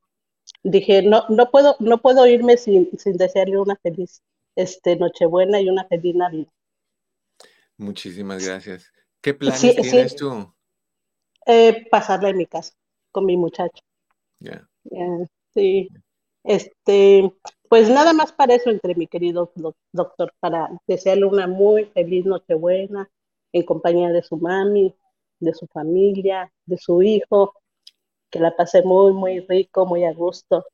Dije, no, no puedo, no puedo irme sin, sin desearle una feliz este, Nochebuena y una feliz Navidad. Muchísimas gracias. ¿Qué planes tienes tú? Eh, pasarla en mi casa con mi muchacho. Ya. Sí. Este, pues nada más para eso entre mi querido doctor, para desearle una muy feliz Nochebuena en compañía de su mami, de su familia, de su hijo, que la pase muy, muy rico, muy a gusto.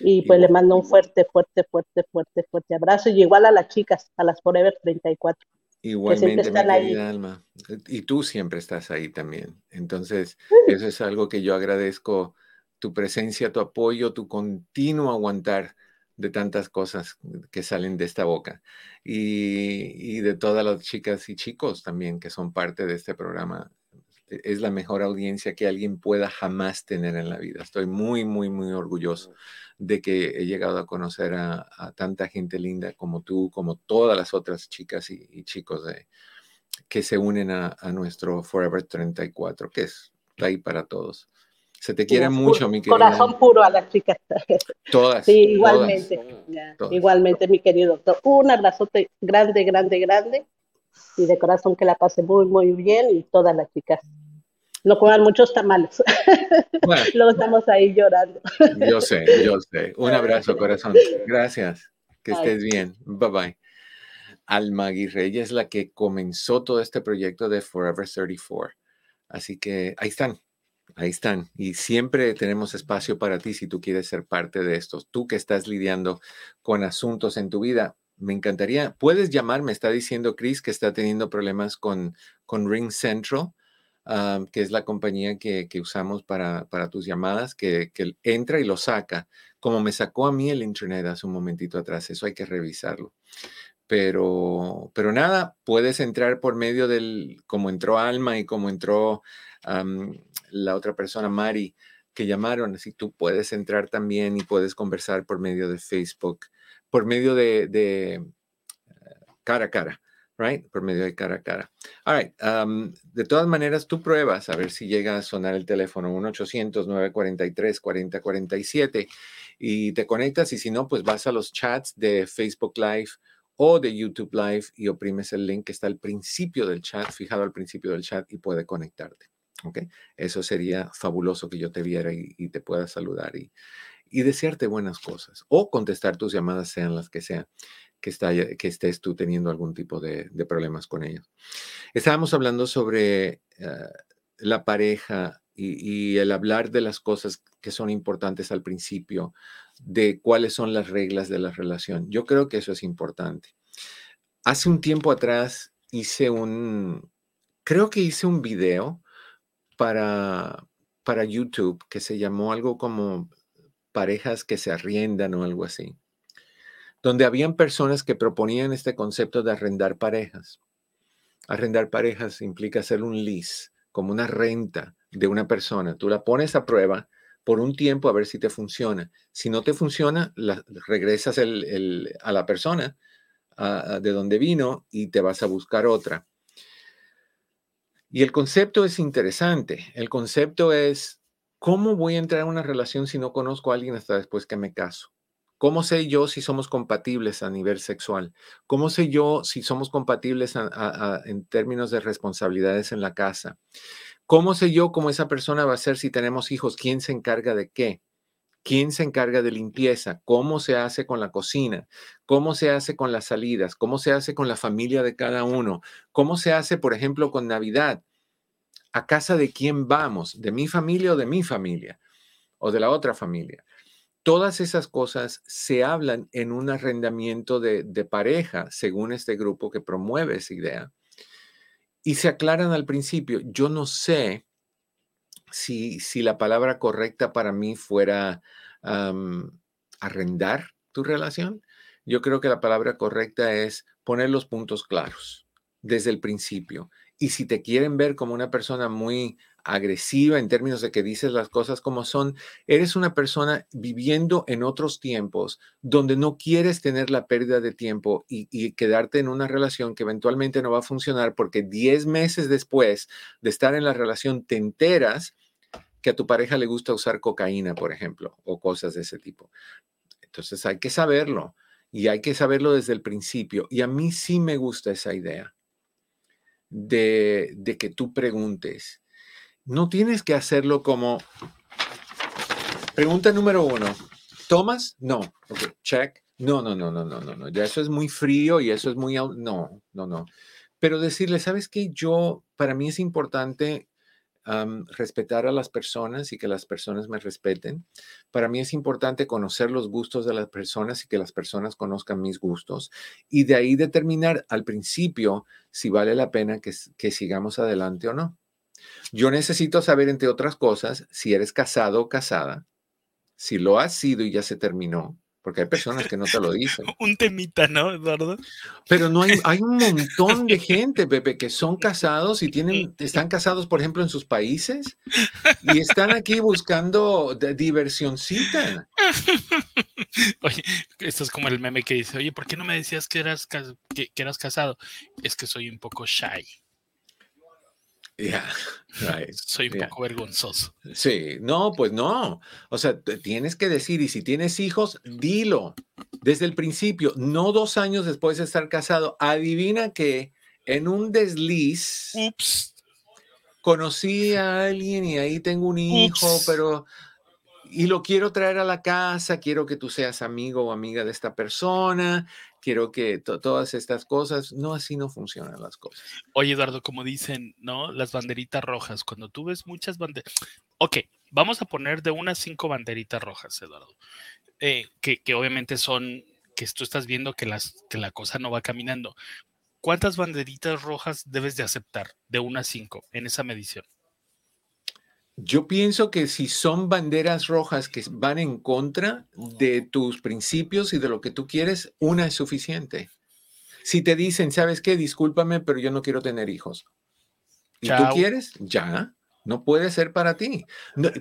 Y pues le mando un fuerte, fuerte, fuerte, fuerte, fuerte abrazo. Y igual a las chicas, a las Forever 34. Igualmente, mi querida Alma. Y tú siempre estás ahí también. Entonces, eso es algo que yo agradezco, tu presencia, tu apoyo, tu continuo aguantar de tantas cosas que salen de esta boca. Y, de todas las chicas y chicos también que son parte de este programa. Es la mejor audiencia que alguien pueda jamás tener en la vida. Estoy muy, muy, muy orgulloso de que he llegado a conocer a, tanta gente linda como tú, como todas las otras chicas y, chicos de, que se unen a, nuestro Forever 34, que es ahí para todos. Se te quiere mucho, mi querido. Corazón puro a las chicas. Todas. Sí, igualmente. Igualmente, mi querido doctor. Un abrazote grande, grande, grande. Y de corazón que la pase muy, muy bien y todas las chicas no coman muchos tamales. Bueno, Luego estamos ahí llorando. Yo sé, yo sé. Un abrazo, corazón. Gracias. Que estés bien. Bye bye. Alma Aguirre, ella es la que comenzó todo este proyecto de Forever 34. Así que ahí están. Ahí están. Y siempre tenemos espacio para ti si tú quieres ser parte de estos. Tú que estás lidiando con asuntos en tu vida, me encantaría. Puedes llamar, me está diciendo Chris que está teniendo problemas con, con Ring Central, ah, que es la compañía que, usamos para, para, tus llamadas, que, que entra y lo saca, como me sacó a mí el internet hace un momentito atrás. Eso hay que revisarlo. Pero, pero nada, puedes entrar por medio del, como entró Alma y como entró la otra persona, Mari, que llamaron. Así tú puedes entrar también y puedes conversar por medio de Facebook, por medio de, de cara a cara, right? Por medio de cara a cara. All right. de todas maneras, tú pruebas a ver si llega a sonar el teléfono 1-800-943-4047 y te conectas y si no, pues vas a los chats de Facebook Live o de YouTube Live y oprimes el link que está al principio del chat, fijado al principio del chat y puede conectarte. ¿Ok? Eso sería fabuloso que yo te viera y, te pueda saludar y, y, desearte buenas cosas o contestar tus llamadas, sean las que sean, que, está, que estés tú teniendo algún tipo de, problemas con ellos. Estábamos hablando sobre eh, la pareja y, el hablar de las cosas que son importantes al principio, de cuáles son las reglas de la relación. Yo creo que eso es importante. Hace un tiempo atrás hice un, creo que hice un video para, para YouTube que se llamó algo como parejas que se arriendan o algo así, donde habían personas que proponían este concepto de arrendar parejas. Arrendar parejas implica hacer un lease, como una renta de una persona. Tú la pones a prueba por un tiempo a ver si te funciona. Si no te funciona, regresas a la persona de donde vino y te vas a buscar otra. Y el concepto es interesante. El concepto es, ¿cómo voy a entrar en una relación si no conozco a alguien hasta después que me caso? ¿Cómo sé yo si somos compatibles a nivel sexual? ¿Cómo sé yo si somos compatibles en términos de responsabilidades en la casa? ¿Cómo sé yo cómo esa persona va a ser si tenemos hijos? ¿Quién se encarga de qué? ¿Quién se encarga de limpieza? ¿Cómo se hace con la cocina? ¿Cómo se hace con las salidas? ¿Cómo se hace con la familia de cada uno? ¿Cómo se hace, por ejemplo, con Navidad? ¿A casa de quién vamos? ¿De mi familia o de mi familia? ¿O de la otra familia? Todas esas cosas se hablan en un arrendamiento de, pareja, según este grupo que promueve esa idea. Y se aclaran al principio. Yo no sé si, la palabra correcta para mí fuera arrendar tu relación. Yo creo que la palabra correcta es poner los puntos claros desde el principio. Y si te quieren ver como una persona muy agresiva en términos de que dices las cosas como son, eres una persona viviendo en otros tiempos donde no quieres tener la pérdida de tiempo y, quedarte en una relación que eventualmente no va a funcionar porque 10 meses después de estar en la relación te enteras que a tu pareja le gusta usar cocaína, por ejemplo, o cosas de ese tipo. Entonces hay que saberlo y hay que saberlo desde el principio. Y a mí sí me gusta esa idea de, de que tú preguntes no tienes que hacerlo como... Pregunta número uno. ¿Tomas? No. check. No, no, no, no, no, no, no. Ya eso es muy frío y eso es muy... No, no, no. Pero decirle, ¿sabes qué? Yo, para mí es importante respetar a las personas y que las personas me respeten. Para mí es importante conocer los gustos de las personas y que las personas conozcan mis gustos. Y de ahí determinar al principio si vale la pena que, que sigamos adelante o no. Yo necesito saber, entre otras cosas, si eres casado o casada, si lo has sido y ya se terminó, porque hay personas que no te lo dicen. un temita, ¿no, Eduardo? Pero no hay, hay un montón de gente, Pepe, que son casados y tienen, están casados, por ejemplo, en sus países y están aquí buscando diversioncita. Oye, esto es como el meme que dice, oye, ¿por qué no me decías que eras, que eras casado? Es que soy un poco shy. Yeah, Soy un poco vergonzoso. Sí, no, pues no. O sea, tienes que decir, y si tienes hijos, dilo desde el principio, no dos años después de estar casado. Adivina que en un desliz, Ups. conocí a alguien y ahí tengo un hijo, pero y lo quiero traer a la casa, quiero que tú seas amigo o amiga de esta persona, quiero que todas estas cosas, no, así no funcionan las cosas. Oye, Eduardo, como dicen, ¿no? Las banderitas rojas, cuando tú ves muchas banderas, ok, vamos a poner de unas cinco banderitas rojas, Eduardo, eh, que, que, obviamente son, que tú estás viendo que, las, que la cosa no va caminando. ¿Cuántas banderitas rojas debes de aceptar de unas cinco en esa medición? Yo pienso que si son banderas rojas que van en contra de tus principios y de lo que tú quieres, una es suficiente. Si te dicen, ¿sabes qué? Discúlpame, pero yo no quiero tener hijos. ¿Y tú quieres? Ya, no puede ser para ti.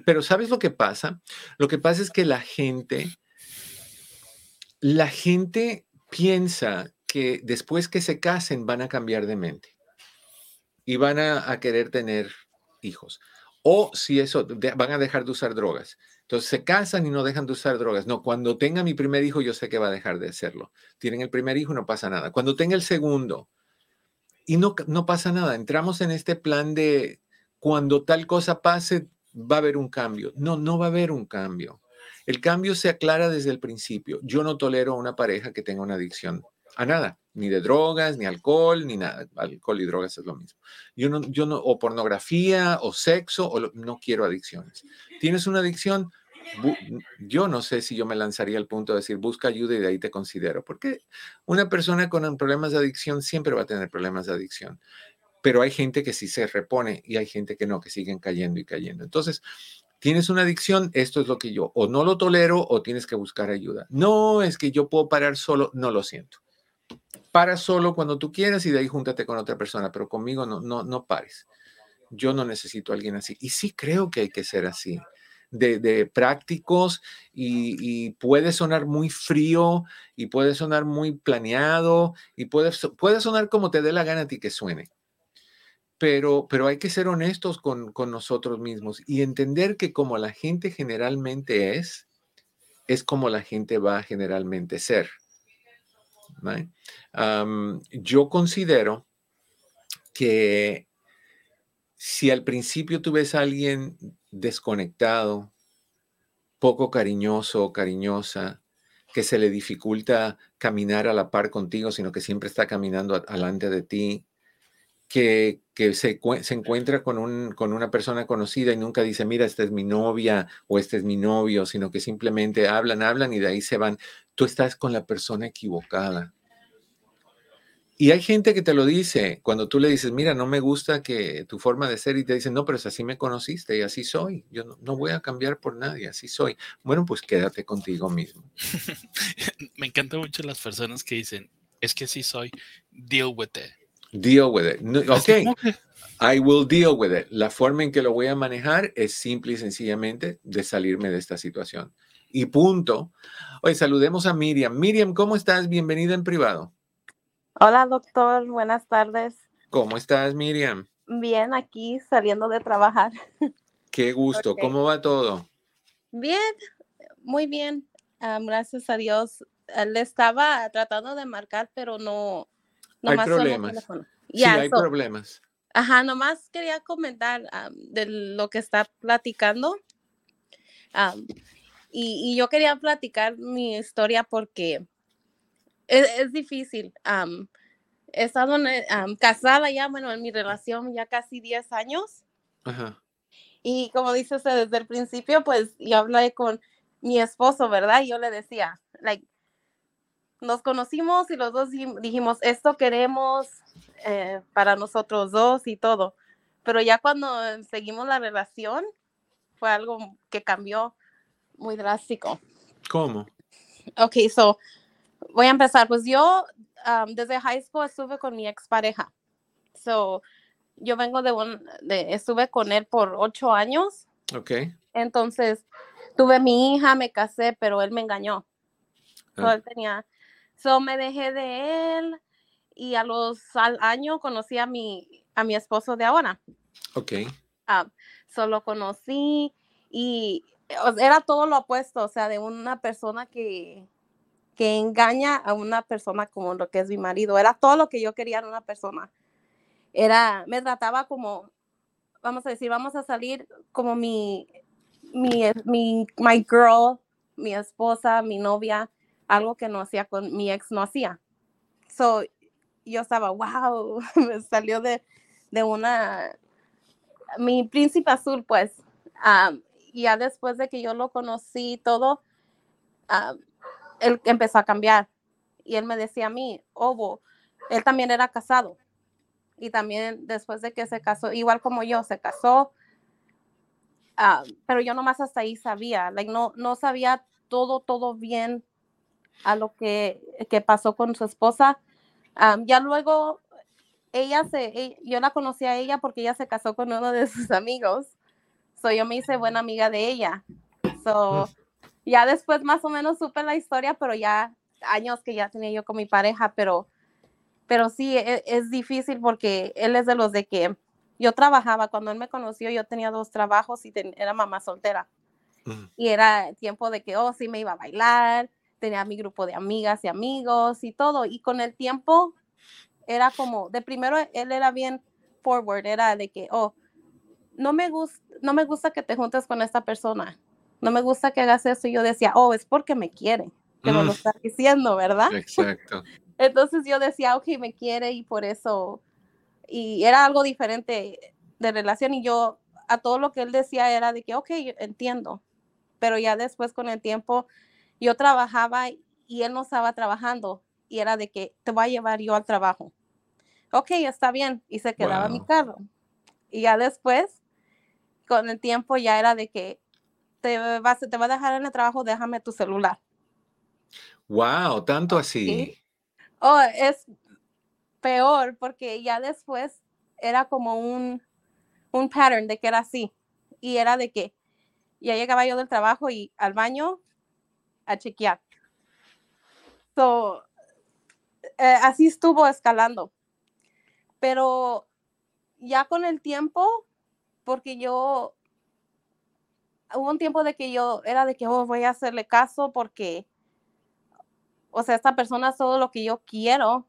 pero ¿sabes lo que pasa? Lo que pasa es que la gente, la gente piensa que después que se casen van a cambiar de mente y van a querer tener hijos. O si eso, van a dejar de usar drogas. Entonces se casan y no dejan de usar drogas. No, cuando tenga mi primer hijo, yo sé que va a dejar de hacerlo. Tienen el primer hijo, no pasa nada. Cuando tenga el segundo, y no, no pasa nada. Entramos en este plan de cuando tal cosa pase, va a haber un cambio. No, no va a haber un cambio. El cambio se aclara desde el principio. Yo no tolero a una pareja que tenga una adicción a nada, ni de drogas, ni alcohol, ni nada. Alcohol y drogas es lo mismo. Yo no, yo no, o pornografía, o sexo, o no quiero adicciones. ¿Tienes una adicción? yo no sé si yo me lanzaría al punto de decir, busca ayuda y de ahí te considero, porque una persona con problemas de adicción siempre va a tener problemas de adicción, pero hay gente que sí se repone y hay gente que no, que siguen cayendo y cayendo. Entonces, tienes una adicción, esto es lo que yo, o no lo tolero o tienes que buscar ayuda. No es que yo puedo parar solo, no lo siento para solo cuando tú quieras y de ahí júntate con otra persona, pero conmigo no, no, no pares. Yo no necesito a alguien así. Y sí creo que hay que ser así, de, prácticos y, puede sonar muy frío y puede sonar muy planeado y puede, puede sonar como te dé la gana a ti que suene. Pero, pero hay que ser honestos con, con nosotros mismos y entender que como la gente generalmente es, es como la gente va a generalmente ser yo considero que si al principio tú ves a alguien desconectado, poco cariñoso o cariñosa, que se le dificulta caminar a la par contigo, sino que siempre está caminando adelante de ti, que, se, se, encuentra con, un, con una persona conocida y nunca dice, mira, esta es mi novia o este es mi novio, sino que simplemente hablan, hablan y de ahí se van. Tú estás con la persona equivocada. Y hay gente que te lo dice cuando tú le dices, mira, no me gusta que tu forma de ser y te dicen, no, pero es así me conociste y así soy. Yo no, no voy a cambiar por nadie, así soy. Bueno, pues quédate contigo mismo. me encantan mucho las personas que dicen, es que así soy, deal with it. Deal with it. ok, I will deal with it. La forma en que lo voy a manejar es simple y sencillamente de salirme de esta situación. Y punto. Hoy saludemos a Miriam. Miriam, ¿cómo estás? Bienvenida en privado. Hola, doctor. Buenas tardes. ¿Cómo estás, Miriam? Bien, aquí saliendo de trabajar. Qué gusto. ¿Cómo va todo? Bien, muy bien. gracias a Dios. Le estaba tratando de marcar, pero no. Hay problemas. Sí, hay problemas. Ajá, nomás quería comentar de lo que está platicando. y, y, yo quería platicar mi historia porque es, difícil. he estado casada ya, bueno, en mi relación ya casi 10 años. Y como dice usted desde el principio, pues yo hablé con mi esposo, ¿verdad? Y yo le decía, like, nos conocimos y los dos dijimos, esto queremos eh, para nosotros dos y todo. Pero ya cuando seguimos la relación, fue algo que cambió muy drástico. ¿Cómo? Ok, so voy a empezar. Pues yo desde high school estuve con mi expareja. So, yo vengo de un, de, estuve con él por ocho años. Ok. Entonces, tuve mi hija, me casé, pero él me engañó. So, ah. él tenía, so me dejé de él y a los al año conocí a mi, a mi esposo de ahora. Ok. solo conocí y era todo lo opuesto, o sea, de una persona que, que engaña a una persona como lo que es mi marido. Era todo lo que yo quería en una persona. Era, me trataba como, vamos a decir, vamos a salir como mi, mi, mi, my girl, mi esposa, mi novia, algo que no hacía con mi ex no hacía. So, yo estaba, wow, me salió de, de una, mi príncipe azul, pues. Um, ya después de que yo lo conocí todo, él empezó a cambiar. Y él me decía a mí, Obo, él también era casado. Y también después de que se casó, igual como yo, se casó. pero yo nomás hasta ahí sabía, like, no, no sabía todo, todo bien a lo que, que pasó con su esposa. ya luego, ella se, e, yo la conocí a ella porque ella se casó con uno de sus amigos. So yo me hice buena amiga de ella. So, ya después más o menos supe la historia, pero ya años que ya tenía yo con mi pareja, pero, pero sí, e, es, difícil porque él es de los de que yo trabajaba, cuando él me conoció, yo tenía dos trabajos y era mamá soltera. Y era tiempo de que, oh, sí, me iba a bailar, tenía mi grupo de amigas y amigos y todo. Y con el tiempo era como, de primero él era bien forward, era de que, oh, no me, gusta, no me gusta que te juntes con esta persona, no me gusta que hagas eso. Y yo decía, oh, es porque me quiere que me lo mm. está diciendo, ¿verdad? Exacto. Entonces yo decía, ok, me quiere y por eso, y era algo diferente de relación y yo a todo lo que él decía era de que, ok, entiendo, pero ya después con el tiempo yo trabajaba y él no estaba trabajando y era de que te voy a llevar yo al trabajo. Ok, está bien, y se quedaba mi carro. Y ya después, con el tiempo ya era de que te, vas, te va a dejar en el trabajo, déjame tu celular. Wow, tanto así. Oh, es peor porque ya después era como un, un pattern de que era así. Y era de que ya llegaba yo del trabajo y al baño a chequear. So, eh, así estuvo escalando. Pero ya con el tiempo, porque yo, hubo un tiempo de que yo era de que oh, voy a hacerle caso porque o sea, esta persona es todo lo que yo quiero,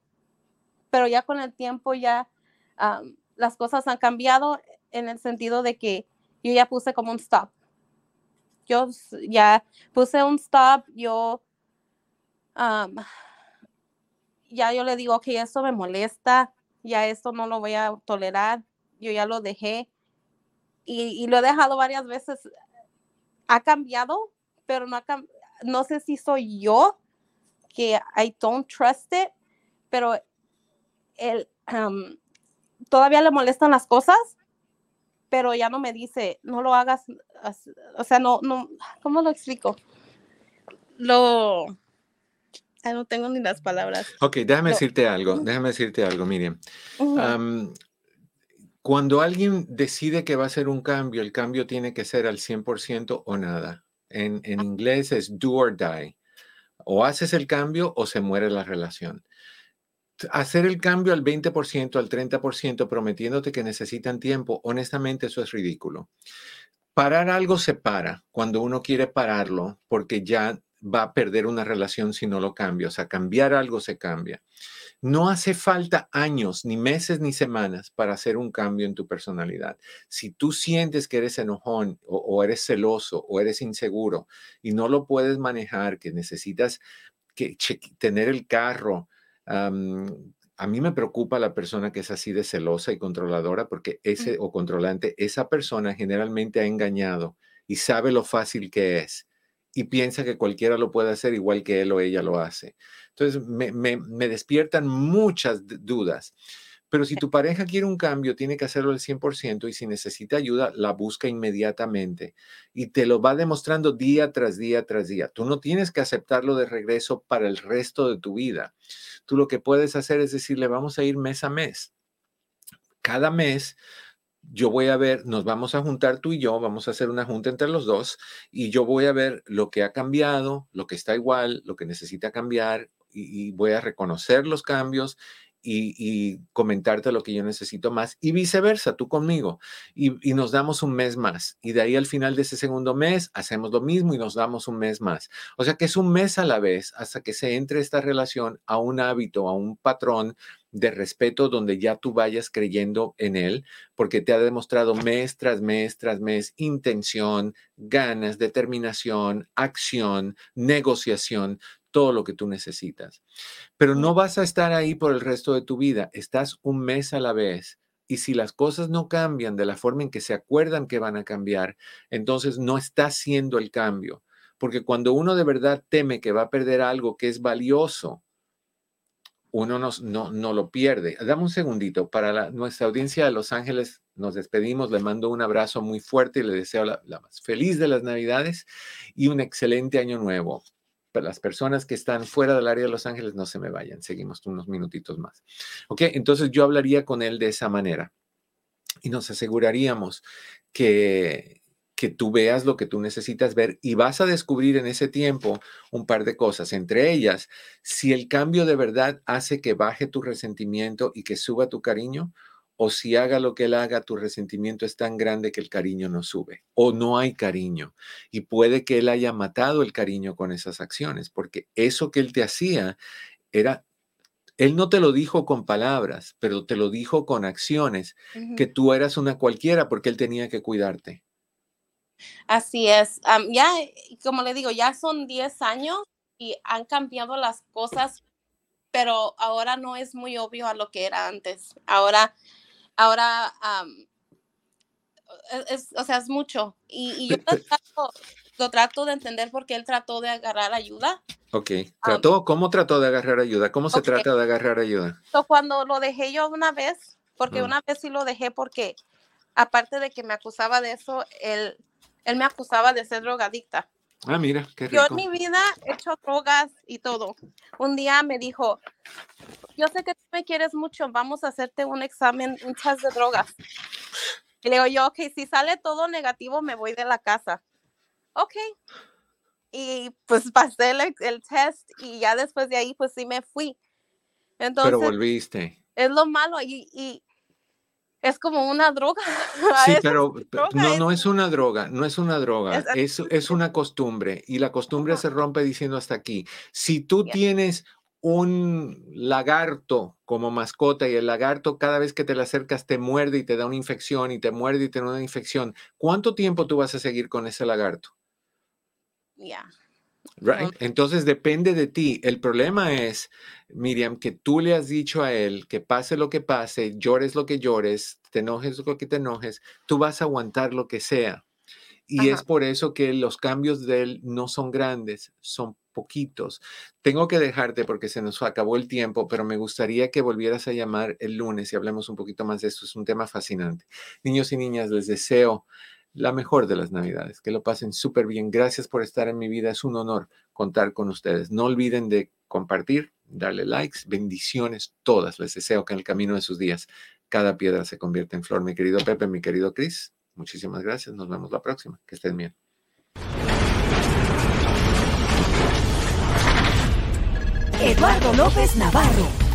pero ya con el tiempo ya las cosas han cambiado en el sentido de que yo ya puse como un stop. Yo ya puse un stop, yo ya yo le digo, ok, esto me molesta, ya esto no lo voy a tolerar, yo ya lo dejé y, lo he dejado varias veces. Ha cambiado, pero no, ha, no sé si soy yo que I don't trust it, pero él todavía le molestan las cosas, pero ya no me dice, no lo hagas, o sea, no, no, ¿cómo lo explico? Lo, no tengo ni las palabras. Ok, déjame decirte algo, déjame decirte algo, Miriam. cuando alguien decide que va a hacer un cambio, el cambio tiene que ser al 100% o nada. En, en inglés es do or die. O haces el cambio o se muere la relación. Hacer el cambio al 20%, al 30%, prometiéndote que necesitan tiempo, honestamente eso es ridículo. Parar algo se para cuando uno quiere pararlo porque ya va a perder una relación si no lo cambia. O sea, cambiar algo se cambia. No hace falta años, ni meses, ni semanas para hacer un cambio en tu personalidad. Si tú sientes que eres enojón o, eres celoso o eres inseguro y no lo puedes manejar, que necesitas que tener el carro, a mí me preocupa la persona que es así de celosa y controladora porque ese o controlante, esa persona generalmente ha engañado y sabe lo fácil que es y piensa que cualquiera lo puede hacer igual que él o ella lo hace. Entonces, me, despiertan muchas dudas. Pero si tu pareja quiere un cambio, tiene que hacerlo al 100% y si necesita ayuda, la busca inmediatamente y te lo va demostrando día tras día tras día. Tú no tienes que aceptarlo de regreso para el resto de tu vida. Tú lo que puedes hacer es decirle, vamos a ir mes a mes. Cada mes yo voy a ver, nos vamos a juntar tú y yo, vamos a hacer una junta entre los dos y yo voy a ver lo que ha cambiado, lo que está igual, lo que necesita cambiar y, voy a reconocer los cambios y, comentarte lo que yo necesito más y viceversa, tú conmigo. Y, y, nos damos un mes más. Y de ahí al final de ese segundo mes hacemos lo mismo y nos damos un mes más. O sea que es un mes a la vez hasta que se entre esta relación a un hábito, a un patrón de respeto donde ya tú vayas creyendo en él, porque te ha demostrado mes tras mes tras mes intención, ganas, determinación, acción, negociación, todo lo que tú necesitas. Pero no vas a estar ahí por el resto de tu vida, estás un mes a la vez. Y si las cosas no cambian de la forma en que se acuerdan que van a cambiar, entonces no está haciendo el cambio. Porque cuando uno de verdad teme que va a perder algo que es valioso, uno no, no, lo pierde. Dame un segundito. Para nuestra audiencia de Los Ángeles, nos despedimos. Le mando un abrazo muy fuerte y le deseo la, más feliz de las Navidades y un excelente año nuevo. Las personas que están fuera del área de Los Ángeles, no se me vayan. Seguimos unos minutitos más. Ok, entonces yo hablaría con él de esa manera y nos aseguraríamos que, que tú veas lo que tú necesitas ver y vas a descubrir en ese tiempo un par de cosas, entre ellas, si el cambio de verdad hace que baje tu resentimiento y que suba tu cariño, o si haga lo que él haga, tu resentimiento es tan grande que el cariño no sube, o no hay cariño. Y puede que él haya matado el cariño con esas acciones, porque eso que él te hacía era él no te lo dijo con palabras, pero te lo dijo con acciones, que tú eras una cualquiera porque él tenía que cuidarte. Así es. ya, como le digo, ya son 10 años y han cambiado las cosas, pero ahora no es muy obvio a lo que era antes. Ahora, ahora, e, es, o sea, es mucho. Y, yo lo trato, de entender porque él trató de agarrar ayuda. Ok. ¿Trató? ¿Cómo trató de agarrar ayuda? ¿Cómo se trata de agarrar ayuda? cuando lo dejé yo una vez, porque mm. una vez sí lo dejé porque aparte de que me acusaba de eso, él él me acusaba de ser drogadicta. Ah, mira, qué rico. Yo en mi vida he hecho drogas y todo. Un día me dijo, yo sé que tú me quieres mucho, vamos a hacerte un examen, un test de drogas. Y le digo yo, ok, si sale todo negativo, me voy de la casa. Ok. Y pues pasé el, el test y ya después de ahí, pues sí me fui. Entonces, Pero volviste. Es lo malo. Y, y es como una droga. Sí, pero no, no es una droga, no es una droga, es, es una costumbre y la costumbre se rompe diciendo hasta aquí. Si tú tienes un lagarto como mascota y el lagarto cada vez que te le acercas te muerde y te da una infección y te muerde y te da una infección, ¿cuánto tiempo tú vas a seguir con ese lagarto? Ya. Right? Entonces depende de ti. El problema es, Miriam, que tú le has dicho a él que pase lo que pase, llores lo que llores, te enojes lo que te enojes, tú vas a aguantar lo que sea. Y es por eso que los cambios de él no son grandes, son poquitos. Tengo que dejarte porque se nos acabó el tiempo, pero me gustaría que volvieras a llamar el lunes y hablemos un poquito más de esto. Es un tema fascinante. Niños y niñas, les deseo la mejor de las Navidades. Que lo pasen súper bien. Gracias por estar en mi vida. Es un honor contar con ustedes. No olviden de compartir, darle likes, bendiciones todas. Les deseo que en el camino de sus días cada piedra se convierta en flor. Mi querido Pepe, mi querido Chris, muchísimas gracias. Nos vemos la próxima. Que estén bien. Eduardo López Navarro